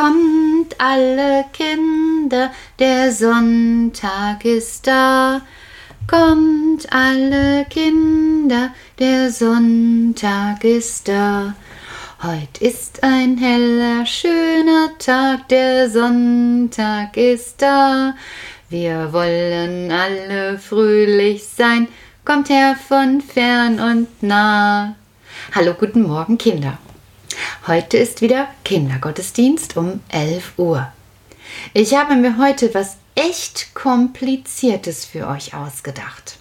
Kommt alle Kinder, der Sonntag ist da. Kommt alle Kinder, der Sonntag ist da. Heut ist ein heller, schöner Tag, der Sonntag ist da. Wir wollen alle fröhlich sein, kommt her von fern und nah. Hallo, guten Morgen, Kinder. Heute ist wieder Kindergottesdienst um 11 Uhr. Ich habe mir heute was echt Kompliziertes für euch ausgedacht.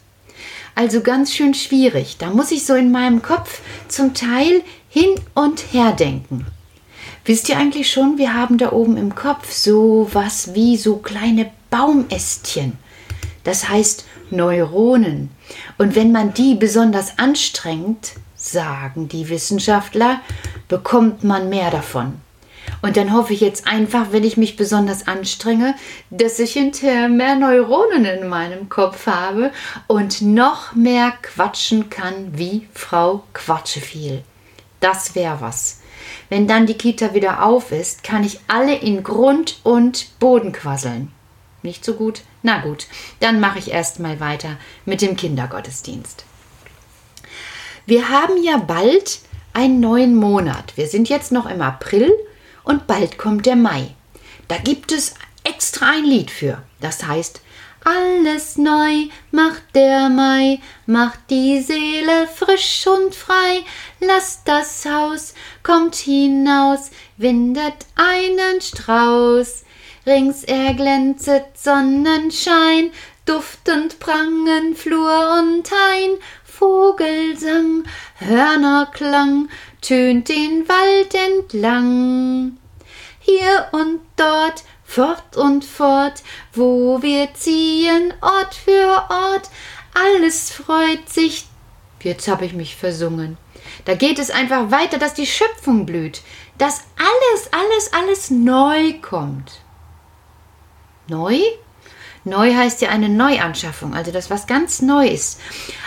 Also ganz schön schwierig. Da muss ich so in meinem Kopf zum Teil hin und her denken. Wisst ihr eigentlich schon, wir haben da oben im Kopf so was wie so kleine Baumästchen. Das heißt Neuronen. Und wenn man die besonders anstrengt, sagen die Wissenschaftler, bekommt man mehr davon. Und dann hoffe ich jetzt einfach, wenn ich mich besonders anstrenge, dass ich hinterher mehr Neuronen in meinem Kopf habe und noch mehr quatschen kann wie Frau Quatscheviel. Das wäre was. Wenn dann die Kita wieder auf ist, kann ich alle in Grund und Boden quasseln. Nicht so gut? Na gut, dann mache ich erst mal weiter mit dem Kindergottesdienst. Wir haben ja bald einen neuen Monat. Wir sind jetzt noch im April und bald kommt der Mai. Da gibt es extra ein Lied für. Das heißt, alles neu macht der Mai, macht die Seele frisch und frei, lasst das Haus, kommt hinaus, windet einen Strauß. Rings erglänzet Sonnenschein, duftend prangen Flur und Hain, Vogelsang, Hörnerklang tönt den Wald entlang. Hier und dort, fort und fort, wo wir ziehen, Ort für Ort, alles freut sich. Jetzt habe ich mich versungen. Da geht es einfach weiter, dass die Schöpfung blüht, dass alles, alles, alles neu kommt. Neu? Neu heißt ja eine Neuanschaffung, also das, was ganz neu ist.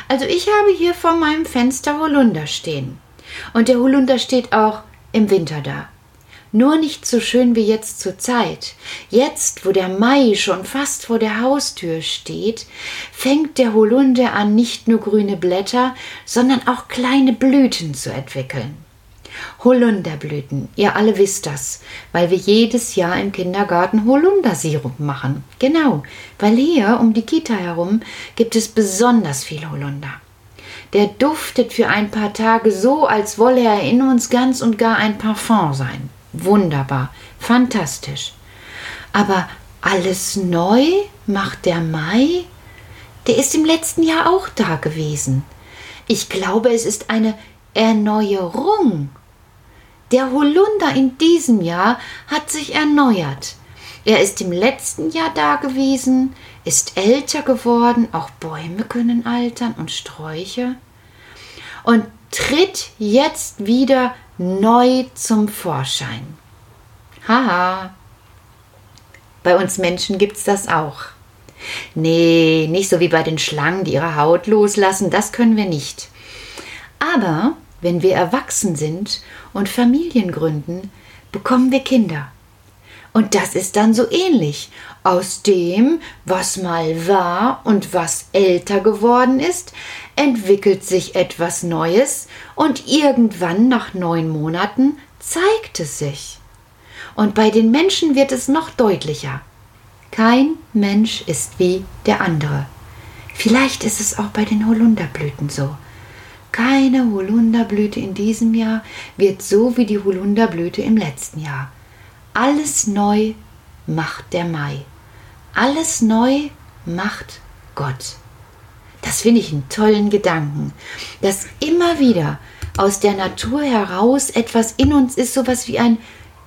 Also ich habe hier vor meinem Fenster Holunder stehen. Und der Holunder steht auch im Winter da. Nur nicht so schön wie jetzt zur Zeit. Jetzt, wo der Mai schon fast vor der Haustür steht, fängt der Holunder an, nicht nur grüne Blätter, sondern auch kleine Blüten zu entwickeln. Holunderblüten, ihr alle wisst das, weil wir jedes Jahr im Kindergarten Holundersirup machen. Genau, weil hier um die Kita herum gibt es besonders viel Holunder. Der duftet für ein paar Tage so, als wolle er in uns ganz und gar ein Parfum sein. Wunderbar, fantastisch. Aber alles neu macht der Mai? Der ist im letzten Jahr auch da gewesen. Ich glaube, es ist eine Erneuerung. Der Holunder in diesem Jahr hat sich erneuert. Er ist im letzten Jahr da gewesen, ist älter geworden, auch Bäume können altern und Sträucher und tritt jetzt wieder neu zum Vorschein. Haha. Bei uns Menschen gibt's das auch. Nee, nicht so wie bei den Schlangen, die ihre Haut loslassen, das können wir nicht. Aber wenn wir erwachsen sind und Familien gründen, bekommen wir Kinder. Und das ist dann so ähnlich. Aus dem, was mal war und was älter geworden ist, entwickelt sich etwas Neues und irgendwann nach neun Monaten zeigt es sich. Und bei den Menschen wird es noch deutlicher. Kein Mensch ist wie der andere. Vielleicht ist es auch bei den Holunderblüten so. Keine Holunderblüte in diesem Jahr wird so wie die Holunderblüte im letzten Jahr. Alles neu macht der Mai. Alles neu macht Gott. Das finde ich einen tollen Gedanken, dass immer wieder aus der Natur heraus etwas in uns ist, sowas wie ein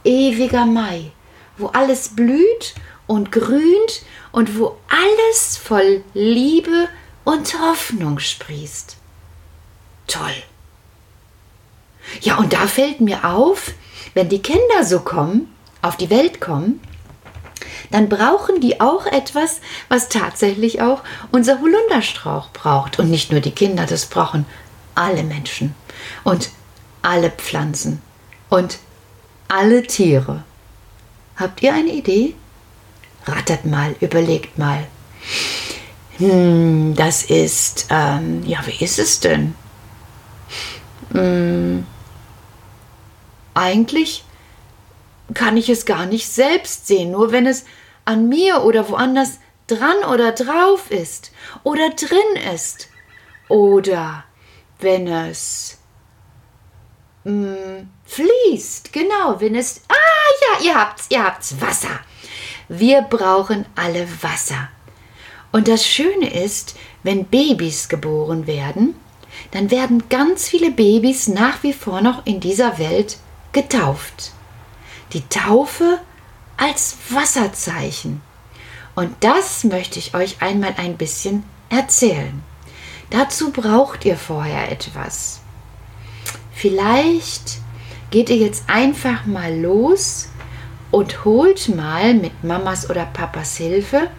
ewiger Mai, wo alles blüht und grünt und wo alles voll Liebe und Hoffnung sprießt toll. Ja, und da fällt mir auf, wenn die Kinder so kommen, auf die Welt kommen, dann brauchen die auch etwas, was tatsächlich auch unser Holunderstrauch braucht. Und nicht nur die Kinder, das brauchen alle Menschen und alle Pflanzen und alle Tiere. Habt ihr eine Idee? Rattert mal, überlegt mal. Hm, das ist, ähm, ja, wie ist es denn? Hm, eigentlich kann ich es gar nicht selbst sehen, nur wenn es an mir oder woanders dran oder drauf ist oder drin ist oder wenn es mm, fließt, genau, wenn es ah ja, ihr habt's, ihr habt's Wasser. Wir brauchen alle Wasser. Und das Schöne ist, wenn Babys geboren werden, dann werden ganz viele Babys nach wie vor noch in dieser Welt getauft. Die Taufe als Wasserzeichen. Und das möchte ich euch einmal ein bisschen erzählen. Dazu braucht ihr vorher etwas. Vielleicht geht ihr jetzt einfach mal los und holt mal mit Mamas oder Papas Hilfe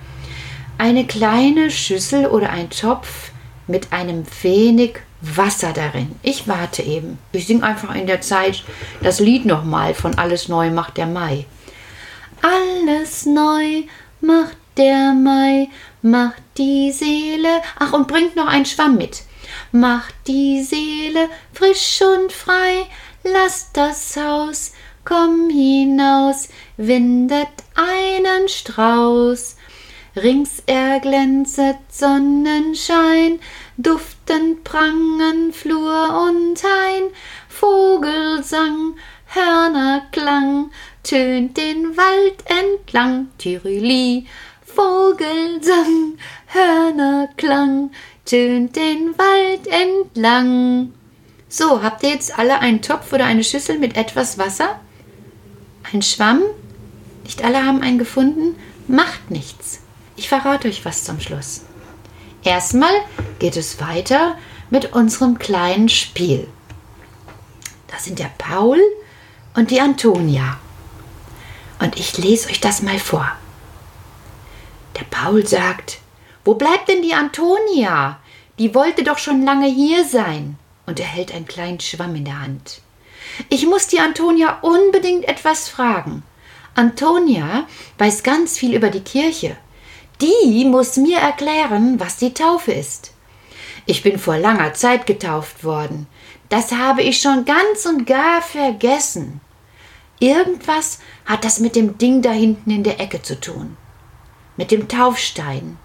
eine kleine Schüssel oder ein Topf mit einem wenig Wasser darin. Ich warte eben. Ich singe einfach in der Zeit das Lied nochmal von Alles neu macht der Mai. Alles neu macht der Mai, macht die Seele. Ach, und bringt noch einen Schwamm mit. Macht die Seele frisch und frei, lasst das Haus, komm hinaus, windet einen Strauß. Rings erglänzet Sonnenschein, duftend prangen Flur und Hain, Vogelsang, Hörnerklang, tönt den Wald entlang, Tirili, Vogelsang, Hörnerklang, tönt den Wald entlang. So, habt ihr jetzt alle einen Topf oder eine Schüssel mit etwas Wasser? Ein Schwamm? Nicht alle haben einen gefunden? Macht nichts. Ich verrate euch was zum Schluss. Erstmal geht es weiter mit unserem kleinen Spiel. Das sind der Paul und die Antonia. Und ich lese euch das mal vor. Der Paul sagt, wo bleibt denn die Antonia? Die wollte doch schon lange hier sein. Und er hält einen kleinen Schwamm in der Hand. Ich muss die Antonia unbedingt etwas fragen. Antonia weiß ganz viel über die Kirche. Die muss mir erklären, was die Taufe ist. Ich bin vor langer Zeit getauft worden. Das habe ich schon ganz und gar vergessen. Irgendwas hat das mit dem Ding da hinten in der Ecke zu tun. Mit dem Taufstein.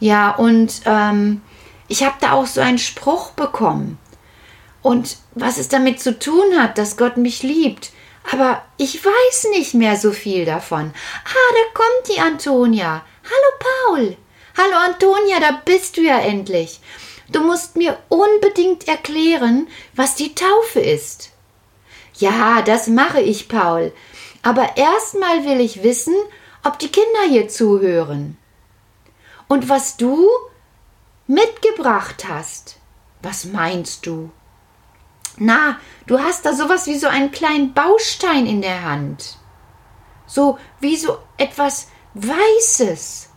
Ja, und ähm, ich habe da auch so einen Spruch bekommen. Und was es damit zu tun hat, dass Gott mich liebt. Aber ich weiß nicht mehr so viel davon. Ah, da kommt die Antonia. Hallo Paul. Hallo Antonia, da bist du ja endlich. Du musst mir unbedingt erklären, was die Taufe ist. Ja, das mache ich, Paul. Aber erstmal will ich wissen, ob die Kinder hier zuhören. Und was du mitgebracht hast. Was meinst du? Na, du hast da sowas wie so einen kleinen Baustein in der Hand. So wie so etwas Weißes.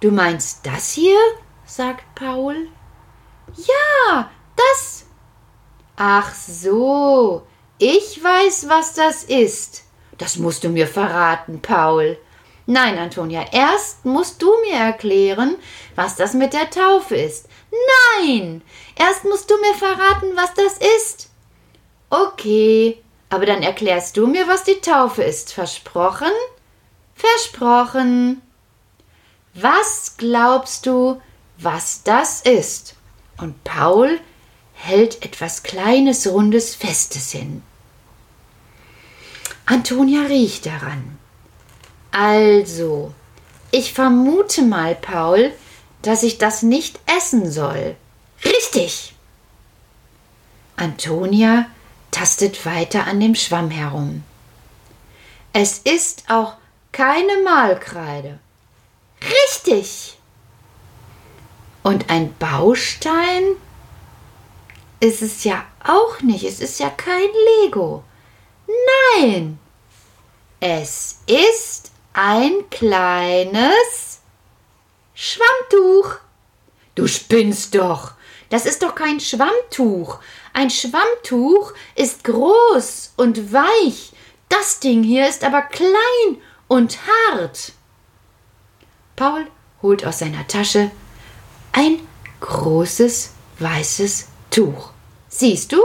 Du meinst das hier? sagt Paul. Ja, das. Ach so, ich weiß, was das ist. Das musst du mir verraten, Paul. Nein, Antonia, erst musst du mir erklären, was das mit der Taufe ist. Nein, erst musst du mir verraten, was das ist. Okay, aber dann erklärst du mir, was die Taufe ist. Versprochen? Versprochen. Was glaubst du, was das ist? Und Paul hält etwas Kleines, Rundes, Festes hin. Antonia riecht daran. Also, ich vermute mal, Paul, dass ich das nicht essen soll. Richtig. Antonia tastet weiter an dem Schwamm herum. Es ist auch keine Mahlkreide. Richtig. Und ein Baustein ist es ja auch nicht. Es ist ja kein Lego. Nein. Es ist ein kleines Schwammtuch. Du spinnst doch. Das ist doch kein Schwammtuch. Ein Schwammtuch ist groß und weich, Das Ding hier ist aber klein und hart. Paul holt aus seiner Tasche ein großes weißes Tuch. Siehst du?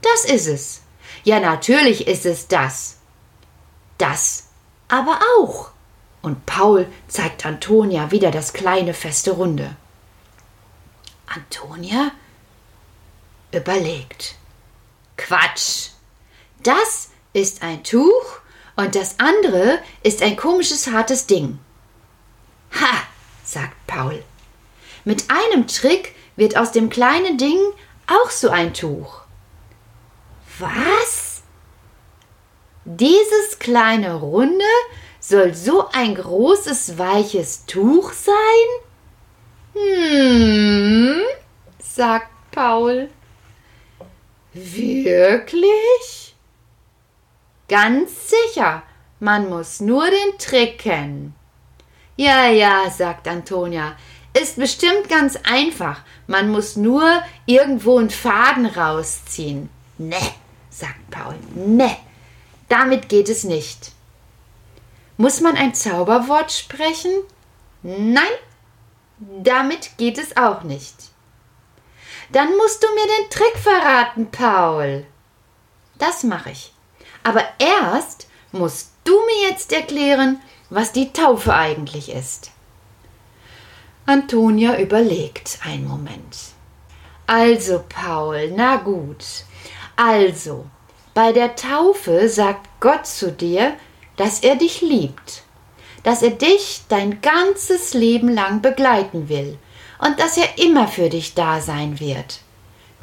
Das ist es. Ja, natürlich ist es das. Das aber auch. Und Paul zeigt Antonia wieder das kleine feste Runde. Antonia überlegt. Quatsch. Das ist ein Tuch und das andere ist ein komisches hartes Ding. Ha, sagt Paul. Mit einem Trick wird aus dem kleinen Ding auch so ein Tuch. Was? Dieses kleine Runde soll so ein großes weiches Tuch sein? Hm, sagt Paul. Wirklich? Ganz sicher, man muss nur den Trick kennen. Ja, ja, sagt Antonia, ist bestimmt ganz einfach. Man muss nur irgendwo einen Faden rausziehen. Ne, sagt Paul, ne, damit geht es nicht. Muss man ein Zauberwort sprechen? Nein, damit geht es auch nicht. Dann musst du mir den Trick verraten, Paul. Das mache ich. Aber erst musst du mir jetzt erklären, was die Taufe eigentlich ist. Antonia überlegt einen Moment. Also, Paul, na gut. Also, bei der Taufe sagt Gott zu dir, dass er dich liebt, dass er dich dein ganzes Leben lang begleiten will und dass er immer für dich da sein wird.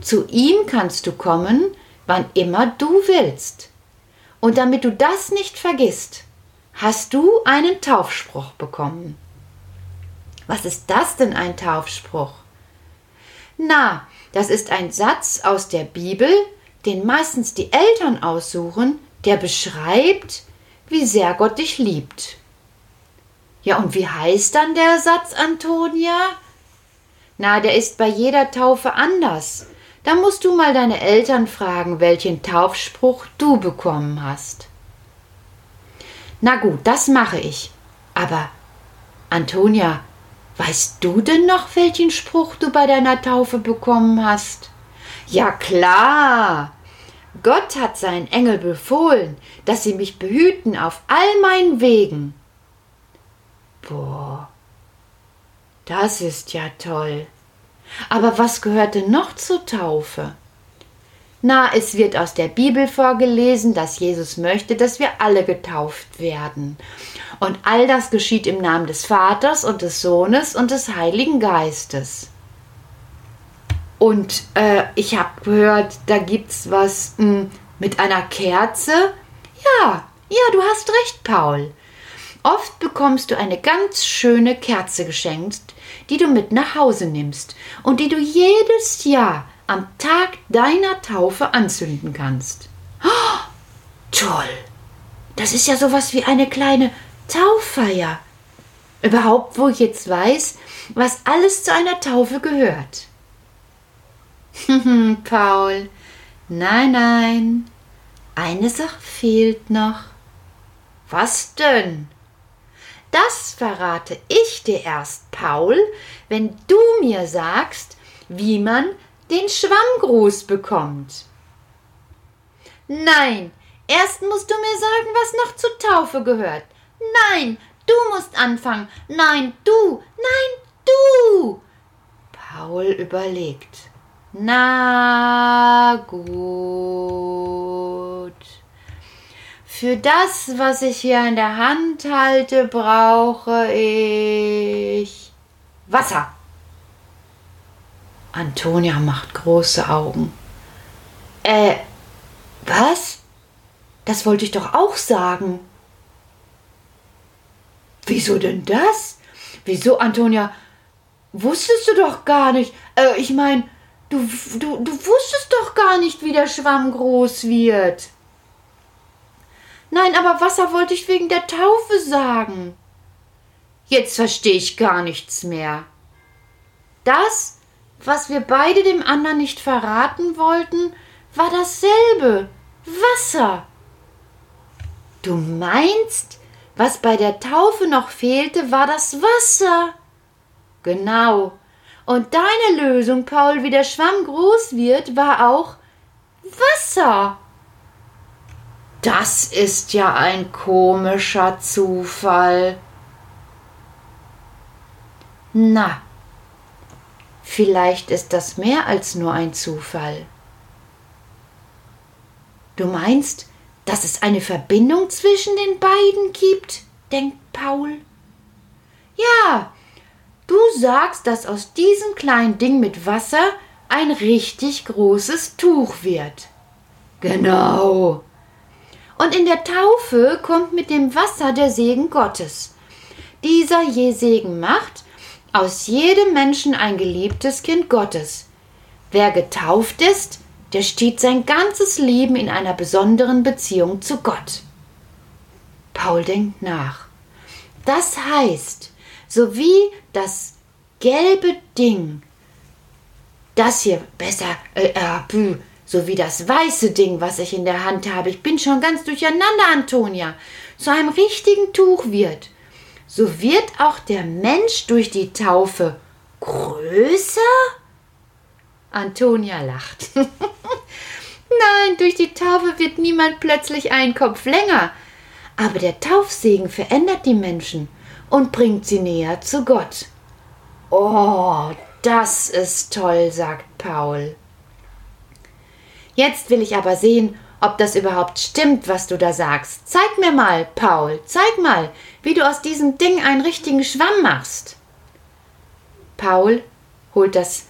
Zu ihm kannst du kommen, wann immer du willst. Und damit du das nicht vergisst, hast du einen Taufspruch bekommen. Was ist das denn ein Taufspruch? Na, das ist ein Satz aus der Bibel, den meistens die Eltern aussuchen, der beschreibt, wie sehr Gott dich liebt. Ja, und wie heißt dann der Satz, Antonia? Na, der ist bei jeder Taufe anders. Da musst du mal deine Eltern fragen, welchen Taufspruch du bekommen hast. Na gut, das mache ich. Aber, Antonia, weißt du denn noch, welchen Spruch du bei deiner Taufe bekommen hast? Ja klar. Gott hat seinen Engel befohlen, dass sie mich behüten auf all meinen Wegen. Boah, das ist ja toll. Aber was gehörte noch zur Taufe? Na, es wird aus der Bibel vorgelesen, dass Jesus möchte, dass wir alle getauft werden. Und all das geschieht im Namen des Vaters und des Sohnes und des Heiligen Geistes. Und äh, ich habe gehört, da gibt's was mh, hm, mit einer Kerze. Ja, ja, du hast recht, Paul. Oft bekommst du eine ganz schöne Kerze geschenkt, die du mit nach Hause nimmst und die du jedes Jahr am Tag deiner Taufe anzünden kannst. Oh, toll! Das ist ja sowas wie eine kleine Tauffeier. Überhaupt, wo ich jetzt weiß, was alles zu einer Taufe gehört. Paul, nein, nein, eine Sache fehlt noch. Was denn? Das verrate ich dir erst, Paul, wenn du mir sagst, wie man den Schwammgruß bekommt. Nein, erst musst du mir sagen, was noch zur Taufe gehört. Nein, du musst anfangen. Nein, du. Nein, du. Paul überlegt. Na gut. Für das, was ich hier in der Hand halte, brauche ich Wasser. Antonia macht große Augen. Äh, was? Das wollte ich doch auch sagen. Wieso denn das? Wieso, Antonia? Wusstest du doch gar nicht. Äh, ich meine, Du, du, du wusstest doch gar nicht, wie der Schwamm groß wird. Nein, aber Wasser wollte ich wegen der Taufe sagen. Jetzt verstehe ich gar nichts mehr. Das, was wir beide dem anderen nicht verraten wollten, war dasselbe. Wasser. Du meinst, was bei der Taufe noch fehlte, war das Wasser? Genau. Und deine Lösung, Paul, wie der Schwamm groß wird, war auch Wasser. Das ist ja ein komischer Zufall. Na, vielleicht ist das mehr als nur ein Zufall. Du meinst, dass es eine Verbindung zwischen den beiden gibt? denkt Paul. Ja, du sagst, dass aus diesem kleinen Ding mit Wasser ein richtig großes Tuch wird. Genau. Und in der Taufe kommt mit dem Wasser der Segen Gottes. Dieser je Segen macht aus jedem Menschen ein geliebtes Kind Gottes. Wer getauft ist, der steht sein ganzes Leben in einer besonderen Beziehung zu Gott. Paul denkt nach. Das heißt, so wie das gelbe Ding, das hier besser, äh, äh, so wie das weiße Ding, was ich in der Hand habe, ich bin schon ganz durcheinander, Antonia, zu einem richtigen Tuch wird, so wird auch der Mensch durch die Taufe größer? Antonia lacht. Nein, durch die Taufe wird niemand plötzlich einen Kopf länger, aber der Taufsegen verändert die Menschen und bringt sie näher zu Gott. Oh, das ist toll, sagt Paul. Jetzt will ich aber sehen, ob das überhaupt stimmt, was du da sagst. Zeig mir mal, Paul, zeig mal, wie du aus diesem Ding einen richtigen Schwamm machst. Paul holt das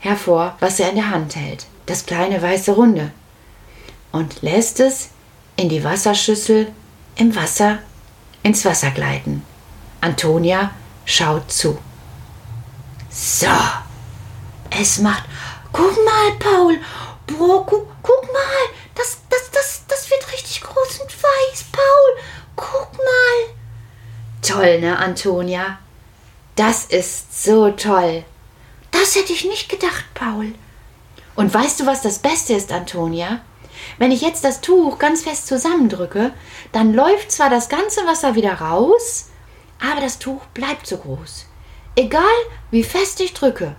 hervor, was er in der Hand hält, das kleine weiße Runde, und lässt es in die Wasserschüssel im Wasser ins Wasser gleiten. Antonia schaut zu. So, es macht. Guck mal, Paul, Boah, guck, guck mal, das, das, das, das wird richtig groß und weiß, Paul. Guck mal. Toll, ne, Antonia? Das ist so toll. Das hätte ich nicht gedacht, Paul. Und weißt du, was das Beste ist, Antonia? Wenn ich jetzt das Tuch ganz fest zusammendrücke, dann läuft zwar das ganze Wasser wieder raus, aber das Tuch bleibt so groß. Egal, wie fest ich drücke.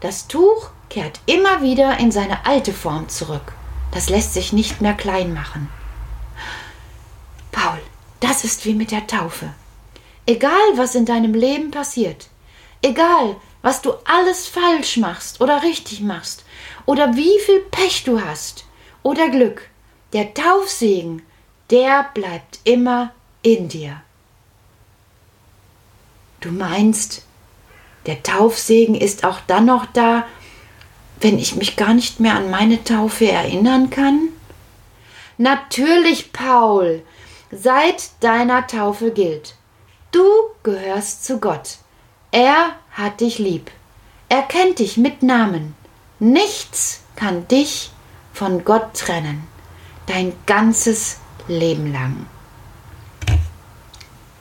Das Tuch kehrt immer wieder in seine alte Form zurück. Das lässt sich nicht mehr klein machen. Paul, das ist wie mit der Taufe. Egal, was in deinem Leben passiert, egal, was du alles falsch machst oder richtig machst, oder wie viel Pech du hast oder Glück, der Taufsegen, der bleibt immer in dir. Du meinst, der Taufsegen ist auch dann noch da, wenn ich mich gar nicht mehr an meine Taufe erinnern kann? Natürlich, Paul. Seit deiner Taufe gilt. Du gehörst zu Gott. Er hat dich lieb. Er kennt dich mit Namen. Nichts kann dich von Gott trennen. Dein ganzes Leben lang.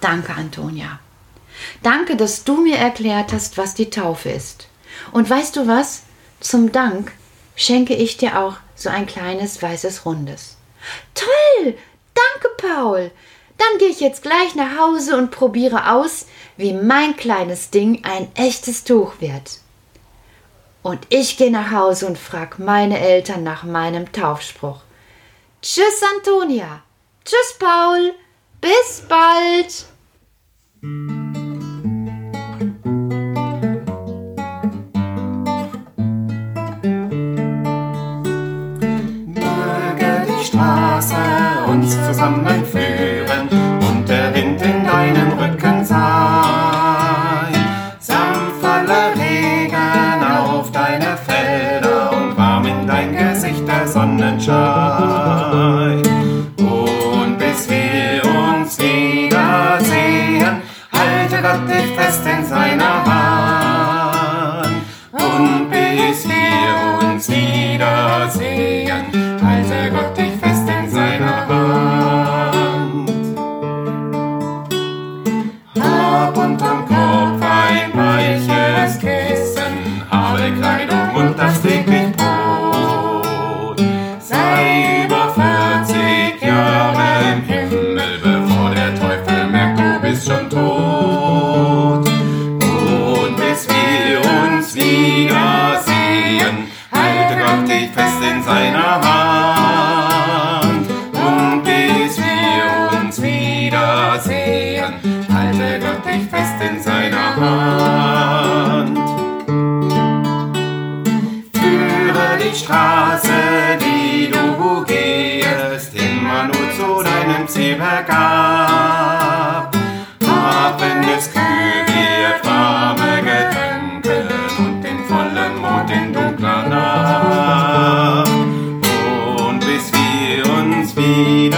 Danke, Antonia. Danke, dass du mir erklärt hast, was die Taufe ist. Und weißt du was? Zum Dank schenke ich dir auch so ein kleines weißes Rundes. Toll! Danke, Paul! Dann gehe ich jetzt gleich nach Hause und probiere aus, wie mein kleines Ding ein echtes Tuch wird. Und ich gehe nach Hause und frage meine Eltern nach meinem Taufspruch. Tschüss, Antonia. Tschüss, Paul. Bis bald.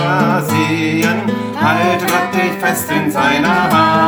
Wiedersehen, halte Gott dich fest in seiner Hand.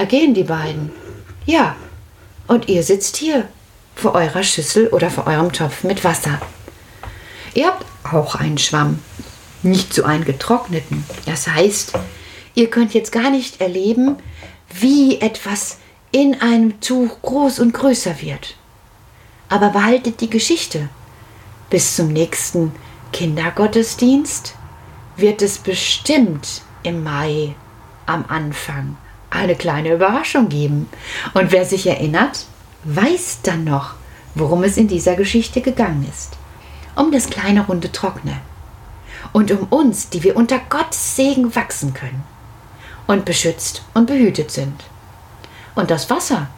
Da gehen die beiden. Ja, und ihr sitzt hier vor eurer Schüssel oder vor eurem Topf mit Wasser. Ihr habt auch einen Schwamm, nicht so einen getrockneten. Das heißt, ihr könnt jetzt gar nicht erleben, wie etwas in einem Tuch groß und größer wird. Aber behaltet die Geschichte. Bis zum nächsten Kindergottesdienst wird es bestimmt im Mai am Anfang eine kleine Überraschung geben. Und wer sich erinnert, weiß dann noch, worum es in dieser Geschichte gegangen ist. Um das kleine runde Trockene. Und um uns, die wir unter Gottes Segen wachsen können. Und beschützt und behütet sind. Und das Wasser,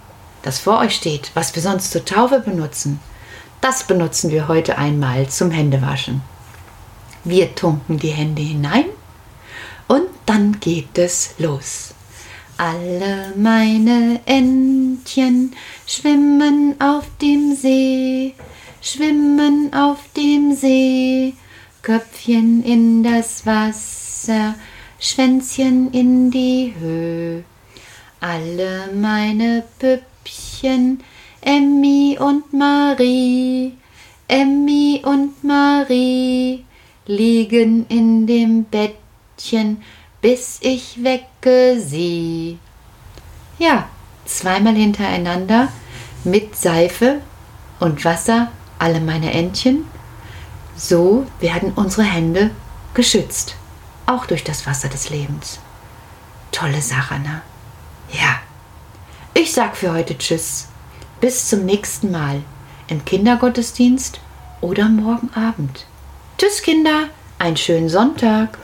das vor euch steht, was wir sonst zur Taufe benutzen, das benutzen wir heute einmal zum Händewaschen. Wir tunken die Hände hinein und dann geht es los. Alle meine Entchen schwimmen auf dem See, schwimmen auf dem See, Köpfchen in das Wasser, Schwänzchen in die Höhe. Alle meine Püppchen, Emmy und Marie, Emmy und Marie, liegen in dem Bettchen, bis ich wecke sie. Ja, zweimal hintereinander mit Seife und Wasser alle meine Entchen. So werden unsere Hände geschützt, auch durch das Wasser des Lebens. Tolle Sache, ne? Ja. Ich sag für heute Tschüss. Bis zum nächsten Mal im Kindergottesdienst oder morgen Abend. Tschüss, Kinder. Einen schönen Sonntag.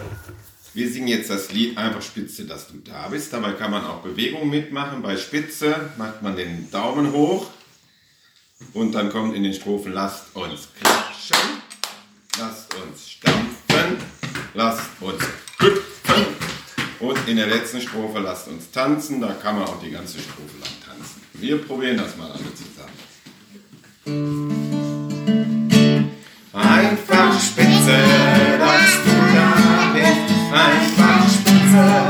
Wir singen jetzt das Lied Einfach Spitze, dass du da bist. Dabei kann man auch Bewegungen mitmachen. Bei Spitze macht man den Daumen hoch und dann kommt in den Strophen Lasst uns klatschen, lasst uns stampfen, lasst uns hüpfen und in der letzten Strophe Lasst uns tanzen. Da kann man auch die ganze Strophe lang tanzen. Wir probieren das mal alle zusammen. Mais, mais, pensar.